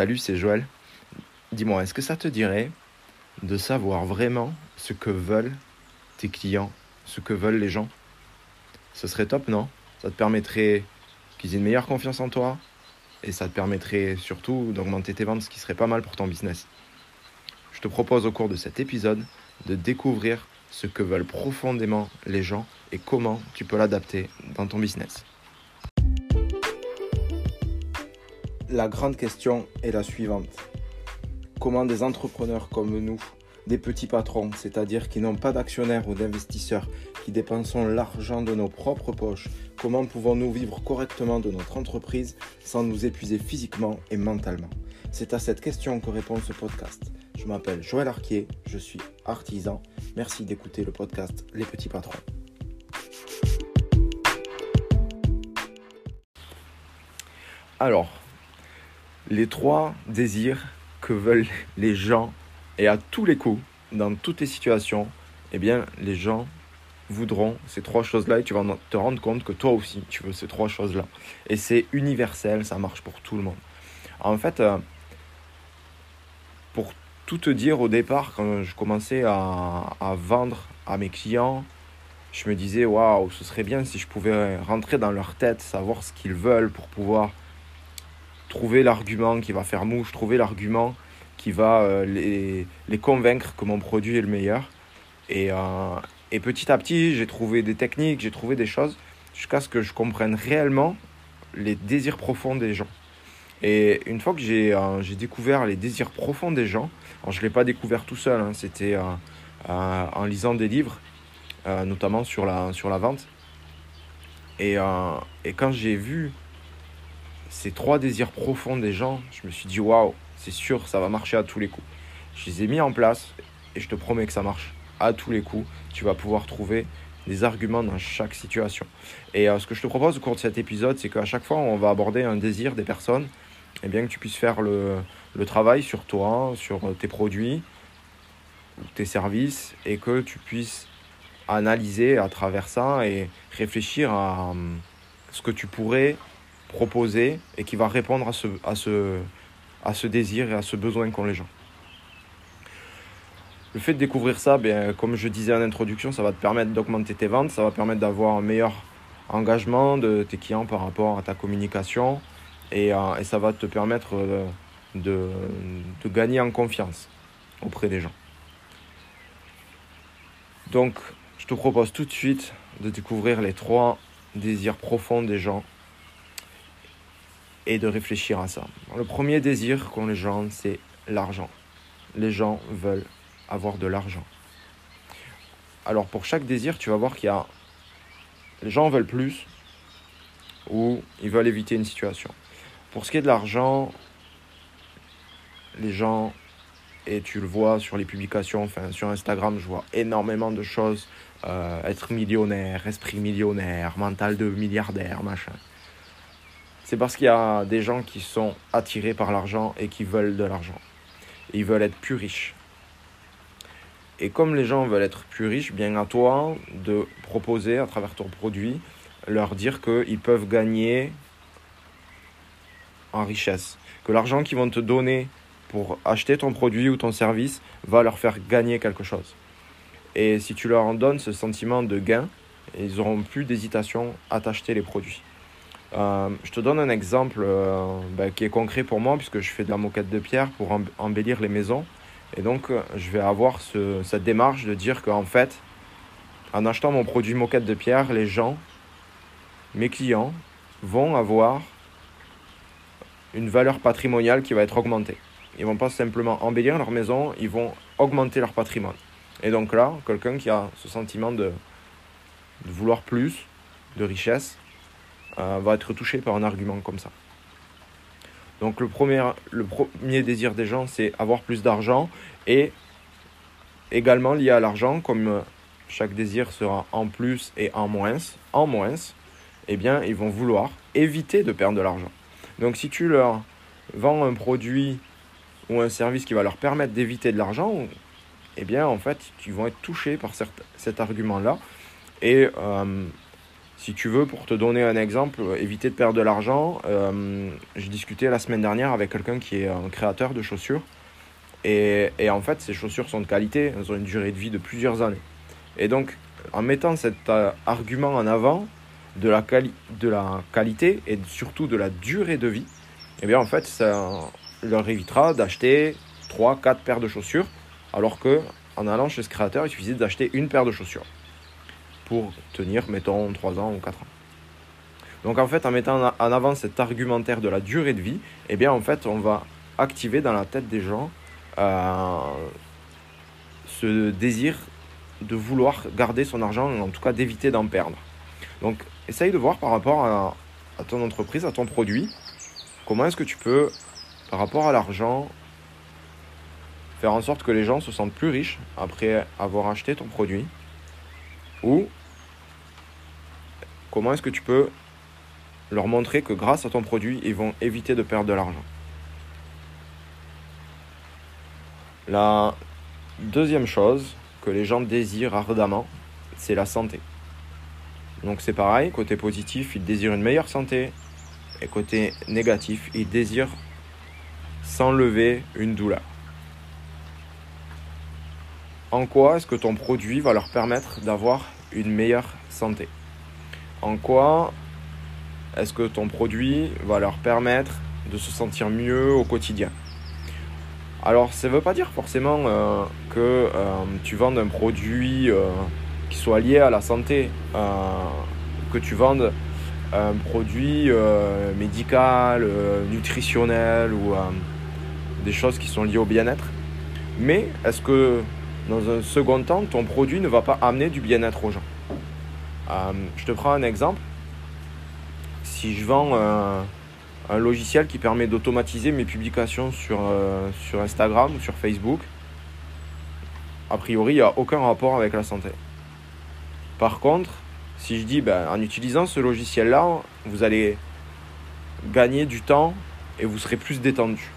Salut, c'est Joël. Dis-moi, est-ce que ça te dirait de savoir vraiment ce que veulent tes clients, ce que veulent les gens? Ce serait top, non? Ça te permettrait qu'ils aient une meilleure confiance en toi et ça te permettrait surtout d'augmenter tes ventes, ce qui serait pas mal pour ton business. Je te propose au cours de cet épisode de découvrir ce que veulent profondément les gens et comment tu peux l'adapter dans ton business. La grande question est la suivante. Comment des entrepreneurs comme nous, des petits patrons, c'est-à-dire qui n'ont pas d'actionnaires ou d'investisseurs, qui dépensons l'argent de nos propres poches, comment pouvons-nous vivre correctement de notre entreprise sans nous épuiser physiquement et mentalement? C'est à cette question que répond ce podcast. Je m'appelle Joël Arquier, je suis artisan. Merci d'écouter le podcast Les petits patrons. Alors, les trois désirs que veulent les gens et à tous les coups, dans toutes les situations, eh bien, les gens voudront ces trois choses-là et tu vas te rendre compte que toi aussi, tu veux ces trois choses-là. Et c'est universel, ça marche pour tout le monde. En fait, euh, pour tout te dire, au départ, quand je commençais à, à vendre à mes clients, je me disais, waouh, ce serait bien si je pouvais rentrer dans leur tête, savoir ce qu'ils veulent pour pouvoir trouver l'argument qui va faire mouche, trouver l'argument qui va euh, les, les, convaincre que mon produit est le meilleur. Et, euh, et petit à petit, j'ai trouvé des techniques, j'ai trouvé des choses jusqu'à ce que je comprenne réellement les désirs profonds des gens. Et une fois que j'ai euh, découvert les désirs profonds des gens, je ne l'ai pas découvert tout seul, hein, c'était en lisant des livres, notamment sur la, sur la vente. Et, et quand j'ai vu ces trois désirs profonds des gens, je me suis dit waouh, c'est sûr, ça va marcher à tous les coups. Je les ai mis en place et je te promets que ça marche à tous les coups. Tu vas pouvoir trouver des arguments dans chaque situation. Et euh, ce que je te propose au cours de cet épisode, c'est qu'à chaque fois, on va aborder un désir des personnes, et bien que tu puisses faire le, le travail sur toi, sur tes produits, tes services, et que tu puisses analyser à travers ça et réfléchir à hum, ce que tu pourrais proposer et qui va répondre à ce, à ce, à ce désir et à ce besoin qu'ont les gens. Le fait de découvrir ça, bien, comme je disais en introduction, ça va te permettre d'augmenter tes ventes, ça va permettre d'avoir un meilleur engagement de tes clients par rapport à ta communication et, euh, et ça va te permettre de, de, de, gagner en confiance auprès des gens. Donc, je te propose tout de suite de découvrir les trois désirs profonds des gens et de réfléchir à ça. Le premier désir qu'ont les gens, c'est l'argent. Les gens veulent avoir de l'argent. Alors pour chaque désir, tu vas voir qu'il y a... Les gens veulent plus ou ils veulent éviter une situation. Pour ce qui est de l'argent, les gens, et tu le vois sur les publications, enfin sur Instagram, je vois énormément de choses. Euh, être millionnaire, esprit millionnaire, mental de milliardaire, machin c'est parce qu'il y a des gens qui sont attirés par l'argent et qui veulent de l'argent. Ils veulent être plus riches. Et comme les gens veulent être plus riches, bien à toi de proposer à travers ton produit, leur dire qu'ils peuvent gagner en richesse. Que l'argent qu'ils vont te donner pour acheter ton produit ou ton service va leur faire gagner quelque chose. Et si tu leur en donnes ce sentiment de gain, ils n'auront plus d'hésitation à t'acheter les produits. Euh, je te donne un exemple euh, bah, qui est concret pour moi puisque je fais de la moquette de pierre pour embellir les maisons. Et donc, euh, je vais avoir ce, cette démarche de dire qu'en fait, en achetant mon produit moquette de pierre, les gens, mes clients, vont avoir une valeur patrimoniale qui va être augmentée. Ils vont pas simplement embellir leur maison, ils vont augmenter leur patrimoine. Et donc là, quelqu'un qui a ce sentiment de vouloir plus, de richesse, euh, va être touché par un argument comme ça. Donc le premier, le premier désir des gens, c'est avoir plus d'argent et également lié à l'argent, comme chaque désir sera en plus et en moins, en moins, eh bien ils vont vouloir éviter de perdre de l'argent. Donc si tu leur vends un produit ou un service qui va leur permettre d'éviter de l'argent, eh bien en fait ils vont être touchés par cet argument-là et euh, Si tu veux, pour te donner un exemple, éviter de perdre de l'argent, euh, j'ai discuté la semaine dernière avec quelqu'un qui est un créateur de chaussures. Et, en fait, ces chaussures sont de qualité, elles ont une durée de vie de plusieurs années. Et donc, en mettant cet euh, argument en avant de la, qualité et surtout de la durée de vie, eh bien en fait, ça leur évitera d'acheter 3, 4 paires de chaussures, alors que en allant chez ce créateur, il suffisait d'acheter une paire de chaussures pour tenir, mettons, 3 ans ou 4 ans. Donc en fait, en mettant en avant cet argumentaire de la durée de vie, eh bien en fait, on va activer dans la tête des gens euh, ce désir de vouloir garder son argent, en tout cas d'éviter d'en perdre. Donc essaye de voir par rapport à, à ton entreprise, à ton produit, comment est-ce que tu peux, par rapport à l'argent, faire en sorte que les gens se sentent plus riches après avoir acheté ton produit Ou comment est-ce que tu peux leur montrer que grâce à ton produit, ils vont éviter de perdre de l'argent? La deuxième chose que les gens désirent ardemment, c'est la santé. Donc c'est pareil, côté positif, ils désirent une meilleure santé, et côté négatif, ils désirent s'enlever une douleur. En quoi est-ce que ton produit va leur permettre d'avoir une meilleure santé? En quoi est-ce que ton produit va leur permettre de se sentir mieux au quotidien? Alors, ça ne veut pas dire forcément euh, que euh, tu vends un produit euh, qui soit lié à la santé, que tu vendes un produit médical, nutritionnel ou des choses qui sont liées au bien-être. Mais est-ce que dans un second temps, ton produit ne va pas amener du bien-être aux gens? Euh, je te prends un exemple. Si je vends un, logiciel qui permet d'automatiser mes publications sur, euh, sur Instagram ou sur Facebook, a priori, il n'y a aucun rapport avec la santé. Par contre, si je dis, ben, en utilisant ce logiciel-là, vous allez gagner du temps et vous serez plus détendu.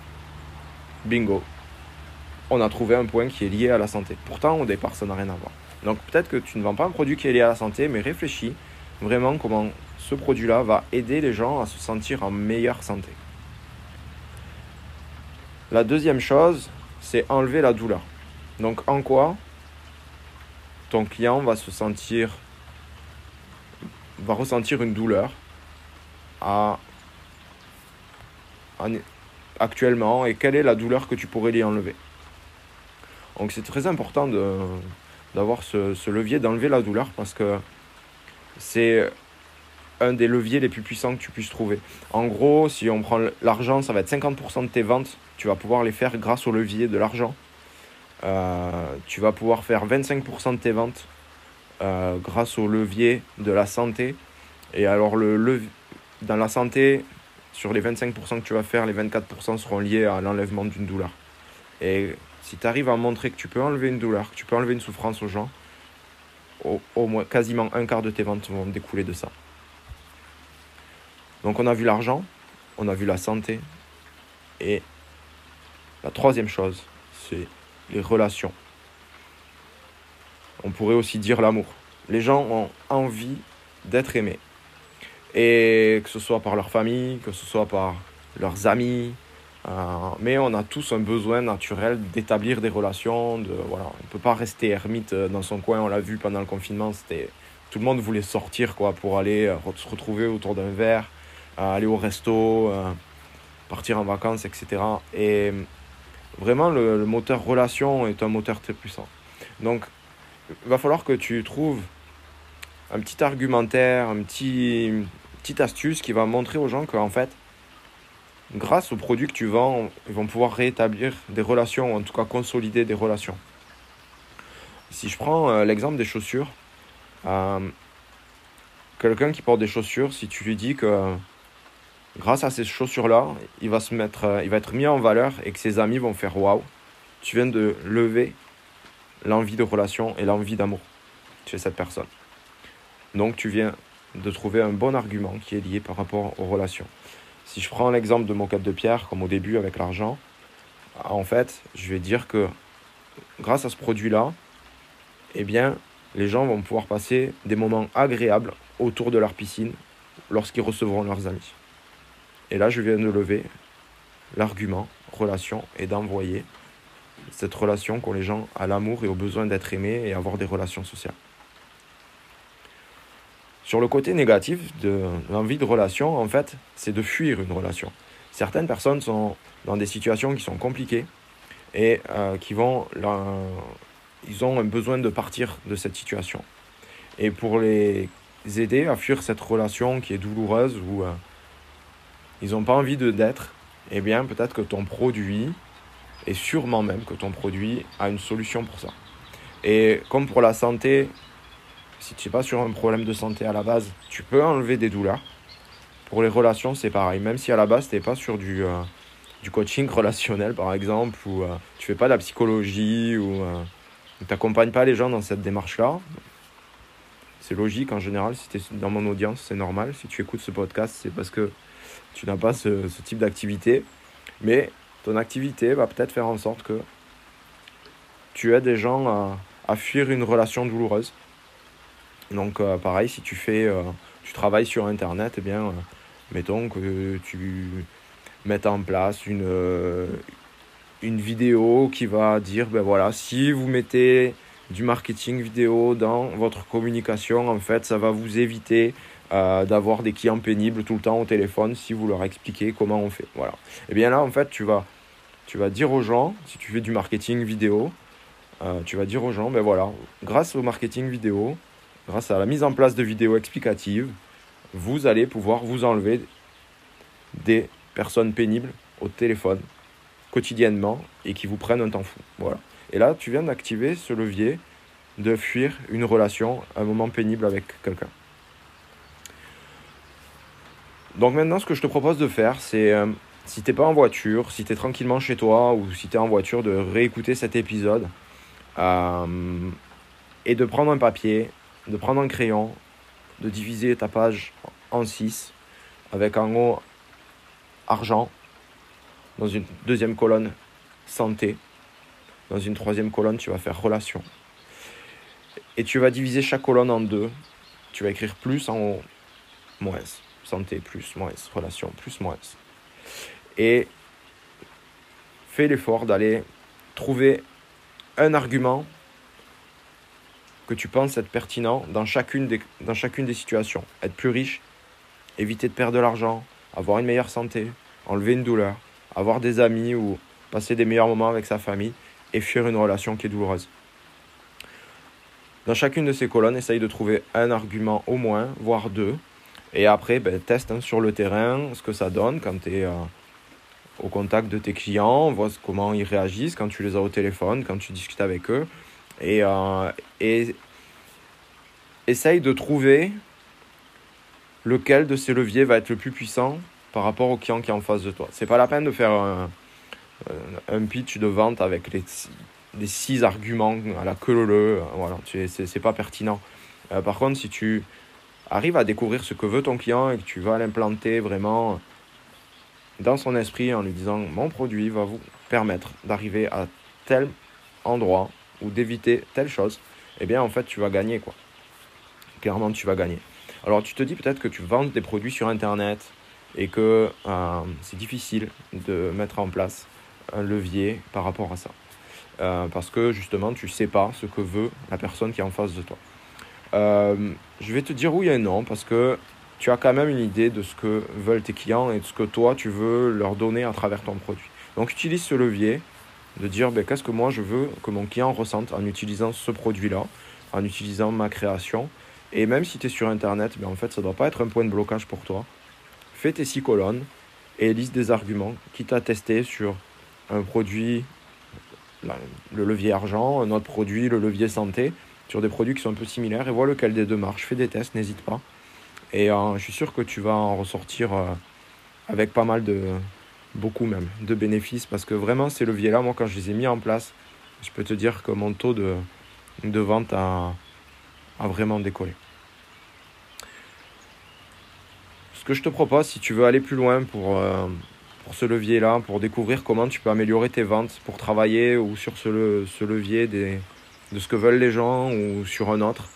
Bingo on a trouvé un point qui est lié à la santé. Pourtant, au départ, ça n'a rien à voir. Donc peut-être que tu ne vends pas un produit qui est lié à la santé, mais réfléchis vraiment comment ce produit-là va aider les gens à se sentir en meilleure santé. La deuxième chose, c'est enlever la douleur. Donc en quoi ton client va se sentir va ressentir une douleur actuellement et quelle est la douleur que tu pourrais lui enlever? Donc c'est très important d'avoir ce, levier, d'enlever la douleur parce que c'est un des leviers les plus puissants que tu puisses trouver. En gros, si on prend l'argent, ça va être 50% de tes ventes. Tu vas pouvoir les faire grâce au levier de l'argent. Euh, tu vas pouvoir faire 25% de tes ventes euh, grâce au levier de la santé. Et alors, le, dans la santé, sur les 25% que tu vas faire, les 24% seront liés à l'enlèvement d'une douleur. Si tu arrives à montrer que tu peux enlever une douleur, que tu peux enlever une souffrance aux gens, au, moins quasiment un quart de tes ventes vont découler de ça. Donc on a vu l'argent, on a vu la santé, et la troisième chose, c'est les relations. On pourrait aussi dire l'amour. Les gens ont envie d'être aimés. Et que ce soit par leur famille, que ce soit par leurs amis, mais on a tous un besoin naturel d'établir des relations. Voilà, on ne peut pas rester ermite euh, dans son coin. On l'a vu pendant le confinement. C'était, tout le monde voulait sortir quoi, pour aller euh, se retrouver autour d'un verre, aller au resto, partir en vacances, etc. Et vraiment, le, moteur relation est un moteur très puissant. Donc, il va falloir que tu trouves un petit argumentaire, un petit, une petite astuce qui va montrer aux gens qu'en fait, grâce aux produits que tu vends, ils vont pouvoir rétablir des relations, en tout cas consolider des relations. Si je prends euh, l'exemple des chaussures, euh, quelqu'un qui porte des chaussures, si tu lui dis que grâce à ces chaussures-là, il va se mettre, euh, il va être mis en valeur et que ses amis vont faire waouh, tu viens de lever l'envie de relation et l'envie d'amour chez cette personne. Donc tu viens de trouver un bon argument qui est lié par rapport aux relations. Si je prends l'exemple de mon cap de pierre, comme au début avec l'argent, en fait, je vais dire que grâce à ce produit-là, eh bien, les gens vont pouvoir passer des moments agréables autour de leur piscine lorsqu'ils recevront leurs amis. Et là, je viens de lever l'argument relation et d'envoyer cette relation qu'ont les gens à l'amour et au besoin d'être aimés et avoir des relations sociales. Sur le côté négatif de l'envie de relation, en fait, c'est de fuir une relation. Certaines personnes sont dans des situations qui sont compliquées et euh, qui vont, ils ont un besoin de partir de cette situation. Et pour les aider à fuir cette relation qui est douloureuse ou euh, ils n'ont pas envie d'être, eh bien peut-être que ton produit, et sûrement même que ton produit a une solution pour ça. Et comme pour la santé, si tu n'es pas sur un problème de santé à la base, tu peux enlever des douleurs. Pour les relations, c'est pareil. Même si à la base, tu n'es pas sur du, euh, du coaching relationnel, par exemple, ou euh, tu fais pas de la psychologie, ou euh, tu n'accompagnes pas les gens dans cette démarche-là, c'est logique en général. Si tu es dans mon audience, c'est normal. Si tu écoutes ce podcast, c'est parce que tu n'as pas ce, type d'activité. Mais ton activité va peut-être faire en sorte que tu aides des gens à, à fuir une relation douloureuse. Donc euh, pareil, si tu fais, euh, tu travailles sur Internet, eh bien, euh, mettons que tu mettes en place une, une vidéo qui va dire, ben voilà, si vous mettez du marketing vidéo dans votre communication, en fait, ça va vous éviter d'avoir des clients pénibles tout le temps au téléphone si vous leur expliquez comment on fait. Voilà. Et eh bien là, en fait, tu vas, tu vas dire aux gens, si tu fais du marketing vidéo, tu vas dire aux gens, ben voilà, grâce au marketing vidéo, grâce à la mise en place de vidéos explicatives, vous allez pouvoir vous enlever des personnes pénibles au téléphone quotidiennement et qui vous prennent un temps fou. Voilà. Et là, tu viens d'activer ce levier de fuir une relation, un moment pénible avec quelqu'un. Donc maintenant, ce que je te propose de faire, c'est euh, si tu n'es pas en voiture, si tu es tranquillement chez toi ou si tu es en voiture, de réécouter cet épisode euh, et de prendre un papier, de prendre un crayon, de diviser ta page en 6 avec en haut argent, dans une deuxième colonne santé, dans une troisième colonne, tu vas faire relation. Et tu vas diviser chaque colonne en deux. Tu vas écrire plus en haut, moins. Santé, plus, moins. Relation, plus, moins. Et fais l'effort d'aller trouver un argument que tu penses être pertinent dans chacune des, dans chacune des situations. Être plus riche, éviter de perdre de l'argent, avoir une meilleure santé, enlever une douleur, avoir des amis ou passer des meilleurs moments avec sa famille et fuir une relation qui est douloureuse. Dans chacune de ces colonnes, essaye de trouver un argument au moins, voire deux. Et après, ben, teste hein, sur le terrain ce que ça donne quand tu es euh, au contact de tes clients, vois comment ils réagissent quand tu les as au téléphone, quand tu discutes avec eux. Et, euh, et essaye de trouver lequel de ces leviers va être le plus puissant par rapport au client qui est en face de toi. C'est pas la peine de faire un, pitch de vente avec les, six arguments à la queue leu, voilà, c'est pas pertinent. Euh, par contre, si tu arrives à découvrir ce que veut ton client et que tu vas l'implanter vraiment dans son esprit en lui disant mon produit va vous permettre d'arriver à tel endroit ou d'éviter telle chose, eh bien en fait tu vas gagner quoi. Clairement tu vas gagner. Alors tu te dis peut-être que tu vends des produits sur internet et que euh, c'est difficile de mettre en place un levier par rapport à ça. Euh, parce que justement, tu sais pas ce que veut la personne qui est en face de toi. Euh, je vais te dire oui et non, parce que tu as quand même une idée de ce que veulent tes clients et de ce que toi, tu veux leur donner à travers ton produit. Donc, utilise ce levier de dire ben, qu'est-ce que moi, je veux que mon client ressente en utilisant ce produit-là, en utilisant ma création. Et même si tu es sur Internet, ben, en fait, ça ne doit pas être un point de blocage pour toi. Fais tes six colonnes et liste des arguments qui t'a testé sur un produit, le levier argent, un autre produit, le levier santé, sur des produits qui sont un peu similaires et vois lequel des deux marche. Fais des tests, n'hésite pas. Et euh, je suis sûr que tu vas en ressortir euh, avec pas mal de, beaucoup même, de bénéfices parce que vraiment ces leviers-là, moi quand je les ai mis en place, je peux te dire que mon taux de, de vente a, a vraiment décollé. Ce que je te propose, si tu veux aller plus loin pour, euh, pour ce levier-là, pour découvrir comment tu peux améliorer tes ventes, pour travailler ou sur ce, ce levier des, de ce que veulent les gens ou sur un autre,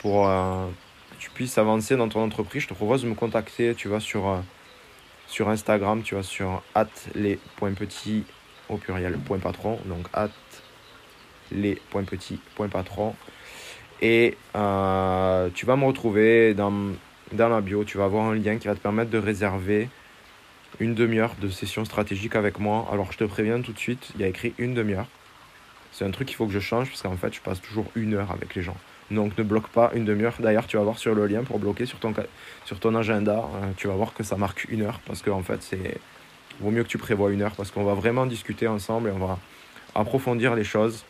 pour euh, tu puisses avancer dans ton entreprise, je te propose de me contacter. Tu vas sur, euh, sur Instagram, tu vas sur les.petits au pluriel, point patron. Donc at les.petits.patron. Et euh, tu vas me retrouver dans, dans la bio. Tu vas avoir un lien qui va te permettre de réserver une demi-heure de session stratégique avec moi. Alors je te préviens tout de suite, il y a écrit une demi-heure. C'est un truc qu'il faut que je change parce qu'en fait je passe toujours une heure avec les gens. Donc ne bloque pas une demi-heure. D'ailleurs tu vas voir sur le lien pour bloquer sur ton, sur ton agenda, euh, tu vas voir que ça marque une heure parce qu'en fait c'est... Vaut mieux que tu prévois une heure parce qu'on va vraiment discuter ensemble et on va approfondir les choses.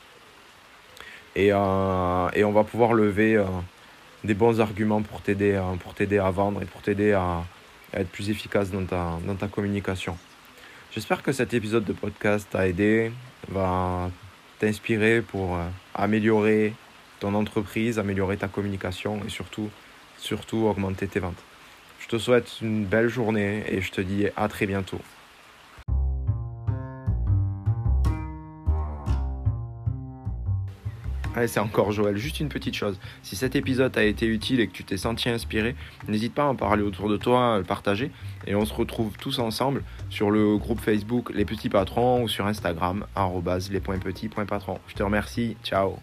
Et, euh, et on va pouvoir lever euh, des bons arguments pour t'aider, à vendre et pour t'aider à, être plus efficace dans ta, dans ta communication. J'espère que cet épisode de podcast t'a aidé, va t'inspirer pour améliorer ton entreprise, améliorer ta communication et surtout, surtout augmenter tes ventes. Je te souhaite une belle journée et je te dis à très bientôt. c'est encore Joël. Juste une petite chose. Si cet épisode a été utile et que tu t'es senti inspiré, n'hésite pas à en parler autour de toi, à le partager. Et on se retrouve tous ensemble sur le groupe Facebook Les Petits Patrons ou sur Instagram, lespointpetits.patrons. Je te remercie. Ciao.